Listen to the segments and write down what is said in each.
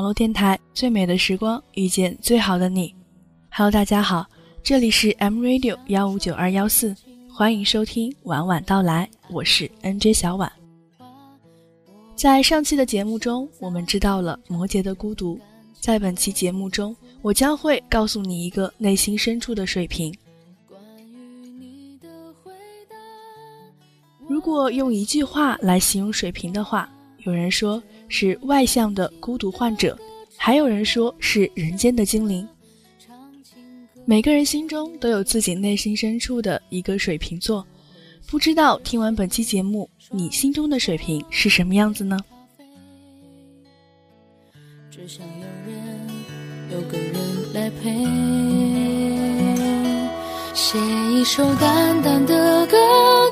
网络电台最美的时光，遇见最好的你。Hello，大家好，这里是 M Radio 幺五九二幺四，欢迎收听晚晚到来，我是 NJ 小婉。在上期的节目中，我们知道了摩羯的孤独。在本期节目中，我将会告诉你一个内心深处的水平。如果用一句话来形容水瓶的话，有人说是外向的孤独患者，还有人说是人间的精灵。每个人心中都有自己内心深处的一个水瓶座，不知道听完本期节目，你心中的水瓶是什么样子呢？只想有人，有个人来陪，写一首淡淡的歌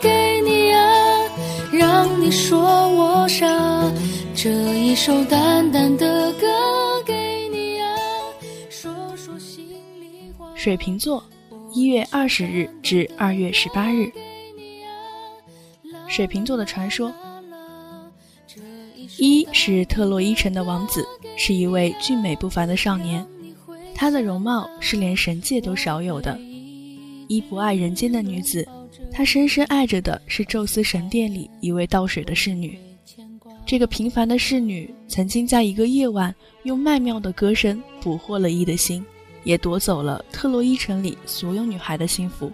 给你啊。让你说我傻，这一首淡淡的歌给你啊。说说心里话。水瓶座，一月二十日至二月十八日。水瓶座的传说，一是特洛伊城的王子，是一位俊美不凡的少年，他的容貌是连神界都少有的。一不爱人间的女子。他深深爱着的是宙斯神殿里一位倒水的侍女。这个平凡的侍女，曾经在一个夜晚用曼妙的歌声捕获了伊的心，也夺走了特洛伊城里所有女孩的幸福。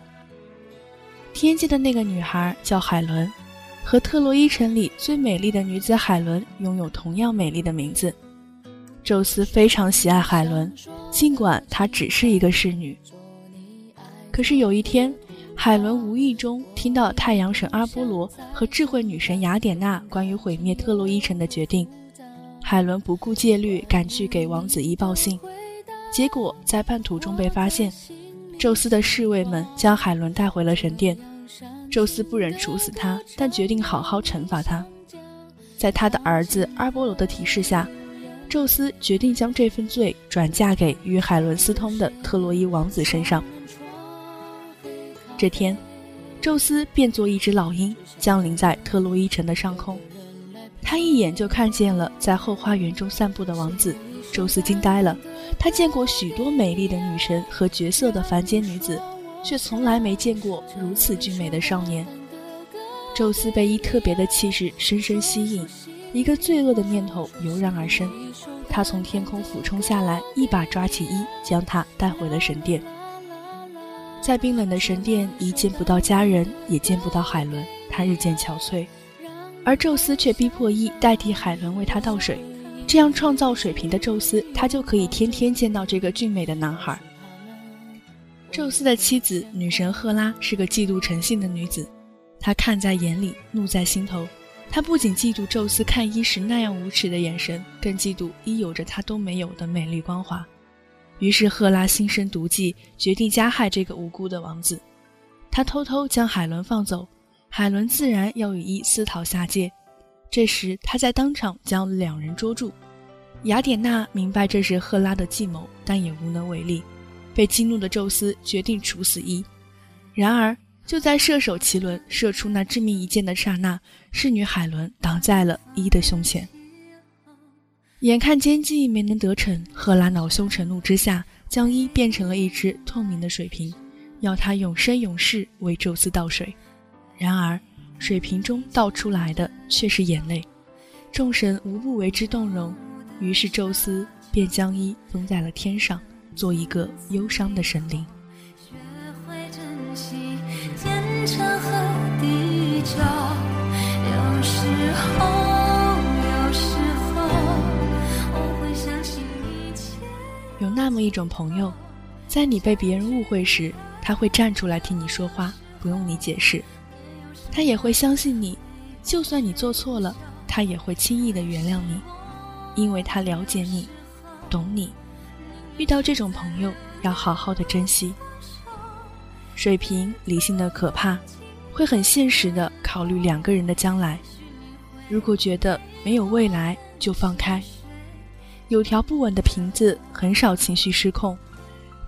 天界的那个女孩叫海伦，和特洛伊城里最美丽的女子海伦拥有同样美丽的名字。宙斯非常喜爱海伦，尽管她只是一个侍女。可是有一天。海伦无意中听到太阳神阿波罗和智慧女神雅典娜关于毁灭特洛伊城的决定，海伦不顾戒律赶去给王子一报信，结果在半途中被发现。宙斯的侍卫们将海伦带回了神殿，宙斯不忍处死他，但决定好好惩罚他。在他的儿子阿波罗的提示下，宙斯决定将这份罪转嫁给与海伦私通的特洛伊王子身上。这天，宙斯变作一只老鹰，降临在特洛伊城的上空。他一眼就看见了在后花园中散步的王子。宙斯惊呆了，他见过许多美丽的女神和绝色的凡间女子，却从来没见过如此俊美的少年。宙斯被一特别的气势深深吸引，一个罪恶的念头油然而生。他从天空俯冲下来，一把抓起伊，将他带回了神殿。在冰冷的神殿，一见不到家人，也见不到海伦，他日渐憔悴。而宙斯却逼迫伊代替海伦为他倒水，这样创造水瓶的宙斯，他就可以天天见到这个俊美的男孩。宙斯的妻子女神赫拉是个嫉妒成性的女子，她看在眼里，怒在心头。她不仅嫉妒宙斯看伊时那样无耻的眼神，更嫉妒伊有着她都没有的美丽光华。于是赫拉心生毒计，决定加害这个无辜的王子。他偷偷将海伦放走，海伦自然要与伊私逃下界。这时他在当场将两人捉住。雅典娜明白这是赫拉的计谋，但也无能为力。被激怒的宙斯决定处死伊。然而就在射手奇伦射出那致命一箭的刹那，侍女海伦挡在了伊的胸前。眼看奸计没能得逞，赫拉恼羞成怒之下，将伊变成了一只透明的水瓶，要他永生永世为宙斯倒水。然而，水瓶中倒出来的却是眼泪，众神无不为之动容。于是，宙斯便将伊封在了天上，做一个忧伤的神灵。天长和地久有时候。有那么一种朋友，在你被别人误会时，他会站出来替你说话，不用你解释；他也会相信你，就算你做错了，他也会轻易的原谅你，因为他了解你，懂你。遇到这种朋友，要好好的珍惜。水瓶理性的可怕，会很现实的考虑两个人的将来。如果觉得没有未来，就放开。有条不紊的瓶子很少情绪失控，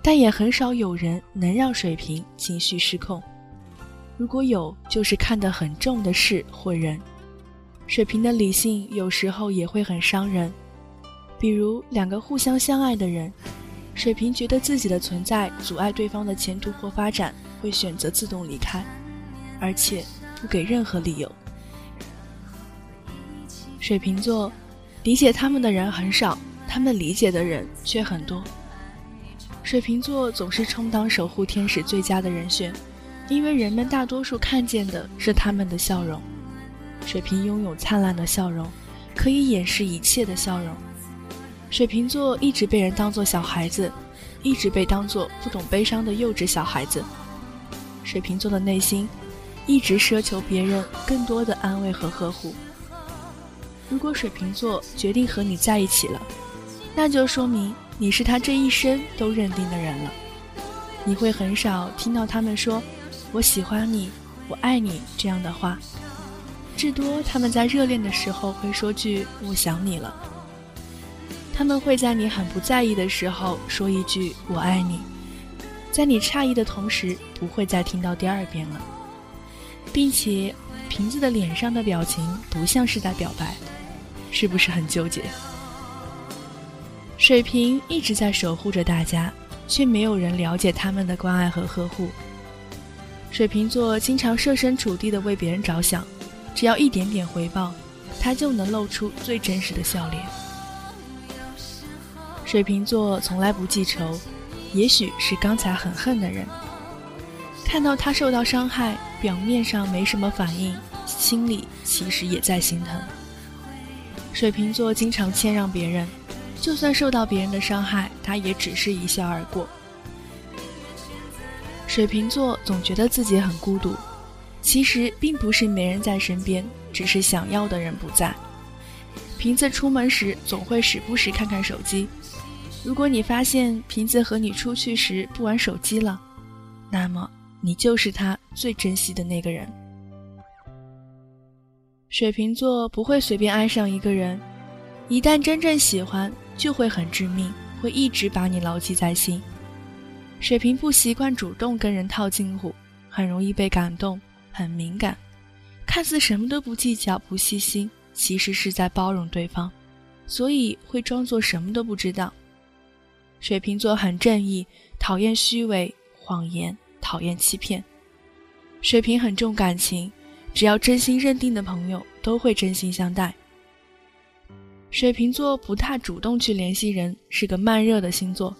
但也很少有人能让水瓶情绪失控。如果有，就是看得很重的事或人。水瓶的理性有时候也会很伤人。比如两个互相相爱的人，水瓶觉得自己的存在阻碍对方的前途或发展，会选择自动离开，而且不给任何理由。水瓶座理解他们的人很少，他们理解的人却很多。水瓶座总是充当守护天使最佳的人选，因为人们大多数看见的是他们的笑容。水瓶拥有灿烂的笑容，可以掩饰一切的笑容。水瓶座一直被人当作小孩子，一直被当作不懂悲伤的幼稚小孩子。水瓶座的内心一直奢求别人更多的安慰和呵护。如果水瓶座决定和你在一起了，那就说明你是他这一生都认定的人了。你会很少听到他们说“我喜欢你，我爱你”这样的话，至多他们在热恋的时候会说句“我想你了”。他们会在你很不在意的时候说一句“我爱你”，在你诧异的同时，不会再听到第二遍了，并且瓶子的脸上的表情不像是在表白，是不是很纠结？水瓶一直在守护着大家，却没有人了解他们的关爱和呵护。水瓶座经常设身处地的为别人着想，只要一点点回报，他就能露出最真实的笑脸。水瓶座从来不记仇，也许是刚才很恨的人，看到他受到伤害，表面上没什么反应，心里其实也在心疼。水瓶座经常谦让别人，就算受到别人的伤害，他也只是一笑而过。水瓶座总觉得自己很孤独，其实并不是没人在身边，只是想要的人不在。瓶子出门时总会时不时看看手机。如果你发现瓶子和你出去时不玩手机了，那么你就是他最珍惜的那个人。水瓶座不会随便爱上一个人，一旦真正喜欢，就会很致命，会一直把你牢记在心。水瓶不习惯主动跟人套近乎，很容易被感动，很敏感，看似什么都不计较、不细心，其实是在包容对方，所以会装作什么都不知道。水瓶座很正义，讨厌虚伪、谎言，讨厌欺骗。水瓶很重感情，只要真心认定的朋友都会真心相待。水瓶座不太主动去联系人，是个慢热的星座。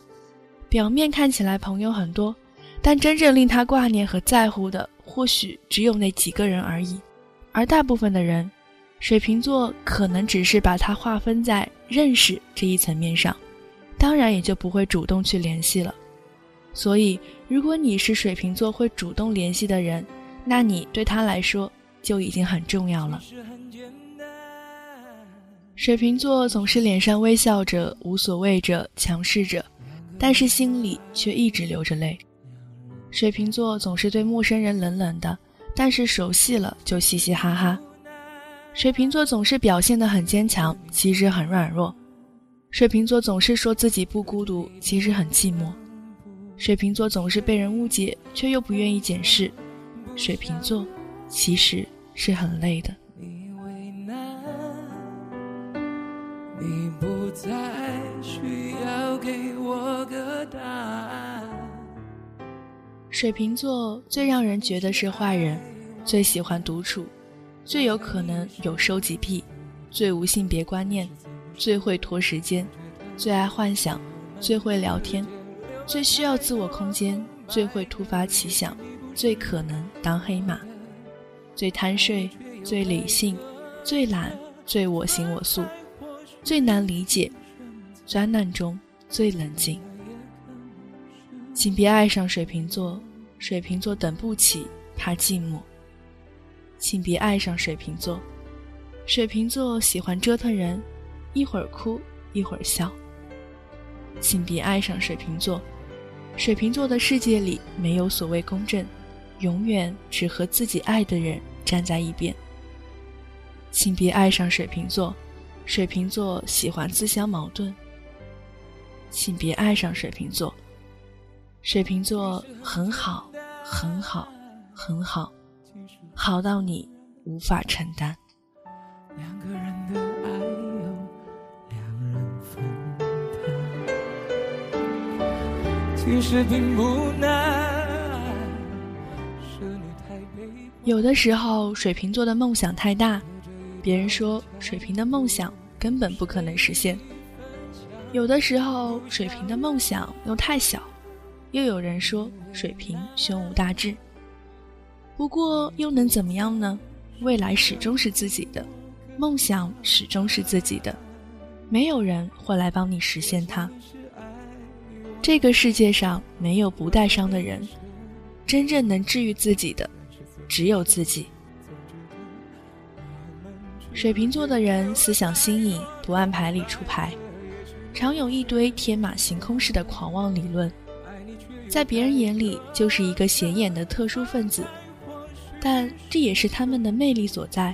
表面看起来朋友很多，但真正令他挂念和在乎的，或许只有那几个人而已。而大部分的人，水瓶座可能只是把它划分在认识这一层面上。当然也就不会主动去联系了。所以，如果你是水瓶座会主动联系的人，那你对他来说就已经很重要了。水瓶座总是脸上微笑着、无所谓着、强势着，但是心里却一直流着泪。水瓶座总是对陌生人冷冷的，但是熟悉了就嘻嘻哈哈。水瓶座总是表现得很坚强，其实很软弱。水瓶座总是说自己不孤独，其实很寂寞。水瓶座总是被人误解，却又不愿意解释。水瓶座其实是很累的。水瓶座最让人觉得是坏人，最喜欢独处，最有可能有收集癖，最无性别观念。最会拖时间，最爱幻想，最会聊天，最需要自我空间，最会突发奇想，最可能当黑马，最贪睡，最理性，最懒，最我行我素，最难理解，灾难中最冷静。请别爱上水瓶座，水瓶座等不起，怕寂寞。请别爱上水瓶座，水瓶座喜欢折腾人。一会儿哭，一会儿笑。请别爱上水瓶座，水瓶座的世界里没有所谓公正，永远只和自己爱的人站在一边。请别爱上水瓶座水瓶座喜欢自相矛盾。请别爱上水瓶座水瓶座很好很好很好好到你无法承担。两个人的爱有两人分担。其实并不难有的时候，水瓶座的梦想太大，别人说水瓶的梦想根本不可能实现；有的时候，水瓶的梦想又太小，又有人说水瓶胸无大志。不过又能怎么样呢？未来始终是自己的，梦想始终是自己的，没有人会来帮你实现它。这个世界上没有不带伤的人，真正能治愈自己的。只有自己。水瓶座的人思想新颖，不按牌理出牌，常有一堆天马行空式的狂妄理论，在别人眼里就是一个显眼的特殊分子，但这也是他们的魅力所在。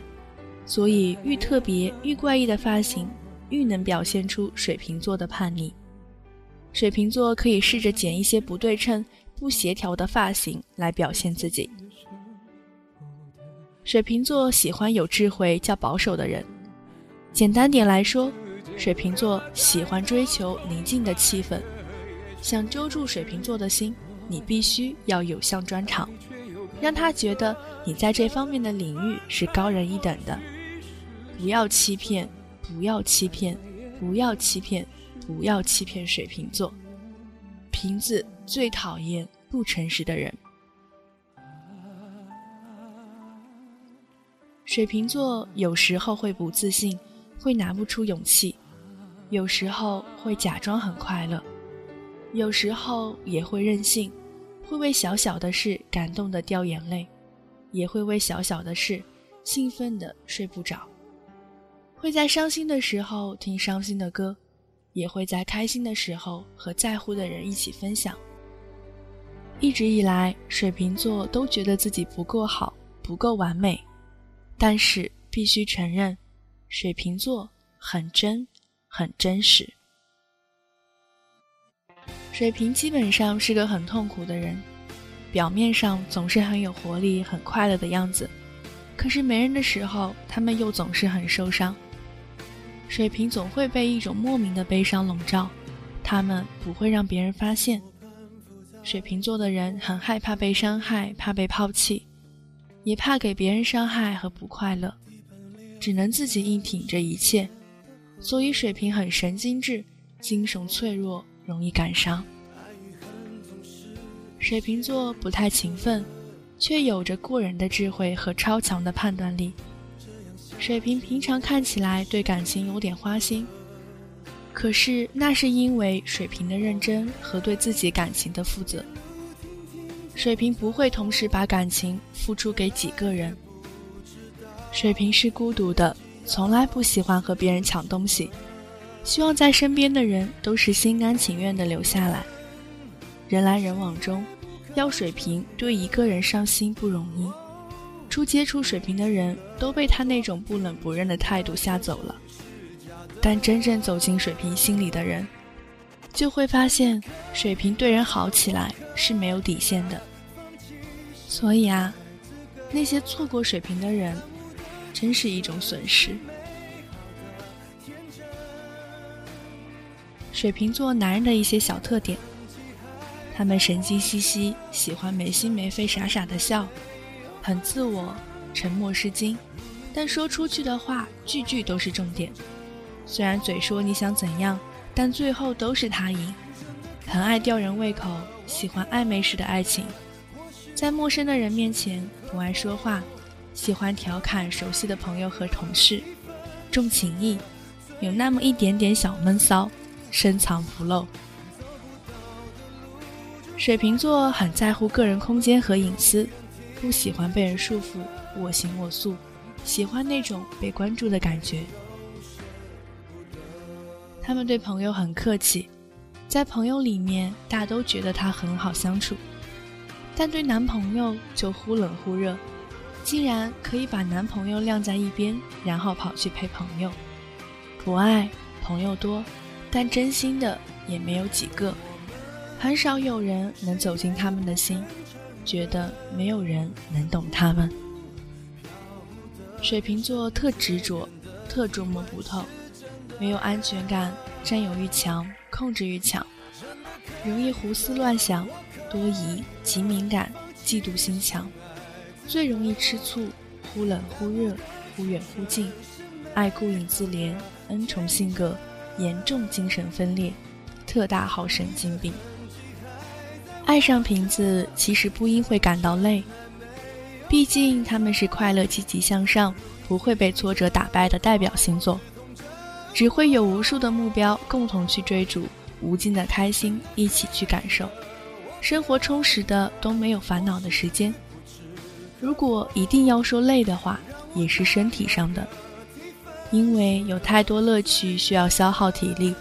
所以，愈特别愈怪异的发型，愈能表现出水瓶座的叛逆。水瓶座可以试着剪一些不对称、不协调的发型来表现自己。水瓶座喜欢有智慧、较保守的人。简单点来说，水瓶座喜欢追求宁静的气氛。想揪住水瓶座的心，你必须要有项专长，让他觉得你在这方面的领域是高人一等的。不要欺骗，不要欺骗，不要欺骗，不要欺骗水瓶座。瓶子最讨厌不诚实的人。水瓶座有时候会不自信，会拿不出勇气；有时候会假装很快乐；有时候也会任性，会为小小的事感动的掉眼泪，也会为小小的事兴奋的睡不着；会在伤心的时候听伤心的歌，也会在开心的时候和在乎的人一起分享。一直以来，水瓶座都觉得自己不够好，不够完美。但是必须承认，水瓶座很真，很真实。水瓶基本上是个很痛苦的人，表面上总是很有活力、很快乐的样子，可是没人的时候，他们又总是很受伤。水瓶总会被一种莫名的悲伤笼罩，他们不会让别人发现。水瓶座的人很害怕被伤害，怕被抛弃。也怕给别人伤害和不快乐，只能自己硬挺着一切，所以水瓶很神经质，精神脆弱，容易感伤。水瓶座不太勤奋，却有着过人的智慧和超强的判断力。水瓶平常看起来对感情有点花心，可是那是因为水瓶的认真和对自己感情的负责。水瓶不会同时把感情付出给几个人。水瓶是孤独的，从来不喜欢和别人抢东西，希望在身边的人都是心甘情愿的留下来。人来人往中，要水瓶对一个人上心不容易。初接触水瓶的人都被他那种不冷不热的态度吓走了，但真正走进水瓶心里的人。就会发现，水瓶对人好起来是没有底线的。所以啊，那些错过水瓶的人，真是一种损失。水瓶座男人的一些小特点：他们神经兮兮，喜欢没心没肺、傻傻的笑，很自我，沉默是金，但说出去的话句句都是重点。虽然嘴说你想怎样。但最后都是他赢，很爱吊人胃口，喜欢暧昧式的爱情，在陌生的人面前不爱说话，喜欢调侃熟悉的朋友和同事，重情义，有那么一点点小闷骚，深藏不露。水瓶座很在乎个人空间和隐私，不喜欢被人束缚，我行我素，喜欢那种被关注的感觉。他们对朋友很客气，在朋友里面大都觉得他很好相处，但对男朋友就忽冷忽热，竟然可以把男朋友晾在一边，然后跑去陪朋友。不爱朋友多，但真心的也没有几个，很少有人能走进他们的心，觉得没有人能懂他们。水瓶座特执着，特捉摸不透。没有安全感，占有欲强，控制欲强，容易胡思乱想，多疑，极敏感，嫉妒心强，最容易吃醋，忽冷忽热，忽远忽近，爱顾影自怜，恩宠性格，严重精神分裂，特大号神经病。爱上瓶子，其实不应会感到累，毕竟他们是快乐、积极向上，不会被挫折打败的代表星座，只会有无数的目标共同去追逐，无尽的开心一起去感受，生活充实的都没有烦恼的时间。如果一定要说累的话，也是身体上的，因为有太多乐趣需要消耗体力。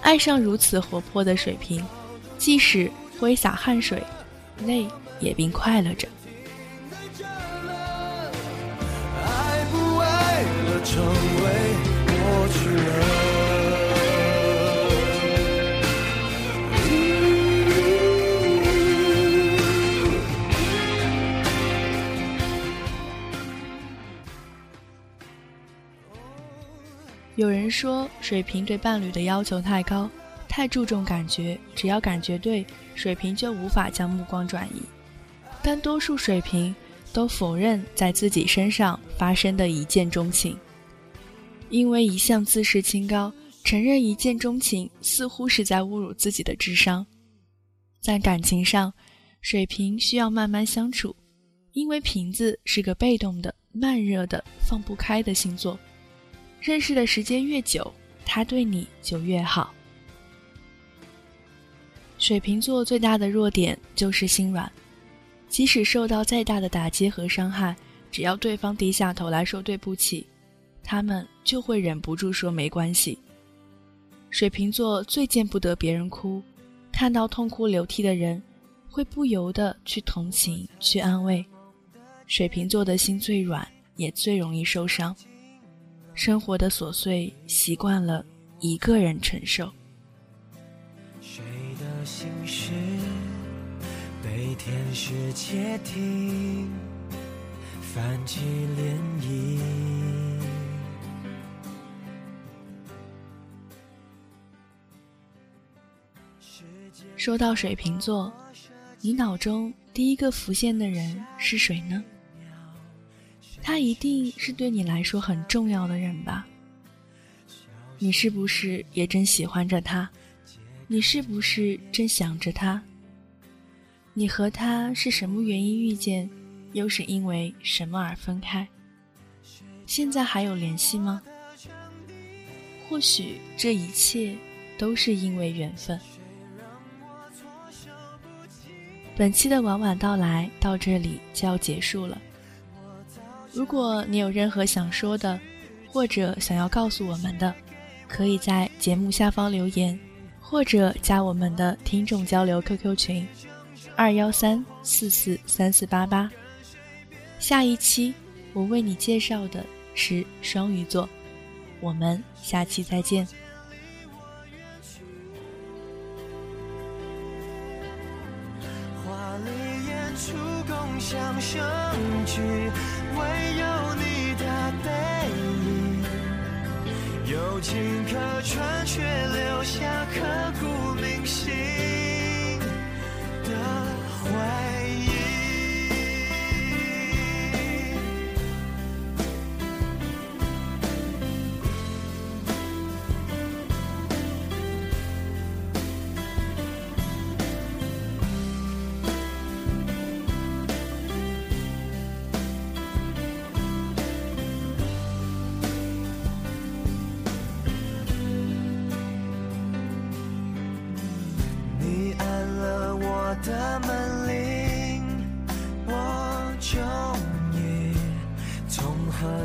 爱上如此活泼的水瓶，即使。挥洒汗水，累也并快乐着。成为有人说，水瓶对伴侣的要求太高。太注重感觉，只要感觉对，水瓶就无法将目光转移。但多数水瓶都否认在自己身上发生的一见钟情，因为一向自视清高，承认一见钟情似乎是在侮辱自己的智商。在感情上，水瓶需要慢慢相处，因为瓶子是个被动的、慢热的、放不开的星座。认识的时间越久，他对你就越好。水瓶座最大的弱点就是心软，即使受到再大的打击和伤害，只要对方低下头来说对不起，他们就会忍不住说没关系。水瓶座最见不得别人哭，看到痛哭流涕的人，会不由得去同情、去安慰。水瓶座的心最软，也最容易受伤。生活的琐碎，习惯了一个人承受。心事被天使窃听，泛起涟漪。说到水瓶座，你脑中第一个浮现的人是谁呢？他一定是对你来说很重要的人吧？你是不是也正喜欢着他？你是不是正想着他？你和他是什么原因遇见，又是因为什么而分开？现在还有联系吗？或许这一切都是因为缘分。本期的晚晚到来到这里就要结束了。如果你有任何想说的，或者想要告诉我们的，可以在节目下方留言。或者加我们的听众交流 QQ 群，二幺三四四三四八八。下一期我为你介绍的是双鱼座，我们下期再见。华丽演出共享盛举，尽可穿却留下刻骨铭心。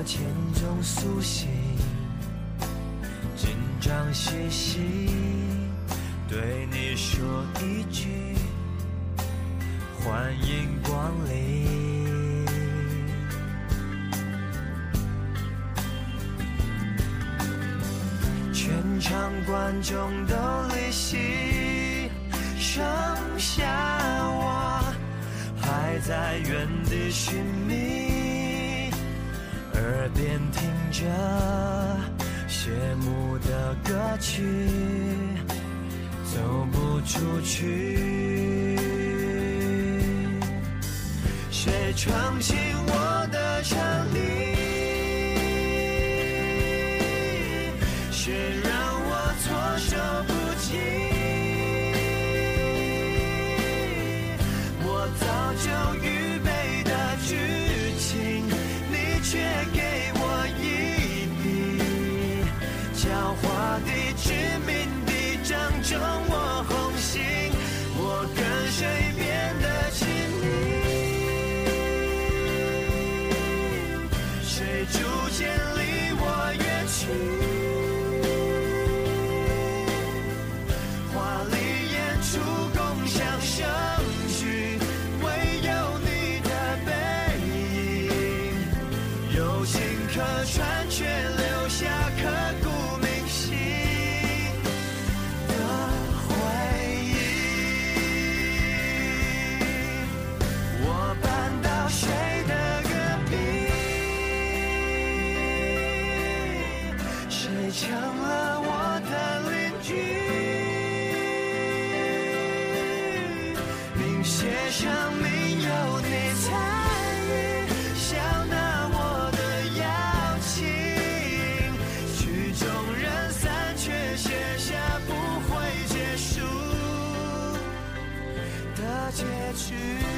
千种苏醒，紧张兮兮，对你说一句欢迎光临。全场观众都离席，剩下我还在原地寻觅。边听着谢幕的歌曲，走不。出去。谁闯进去。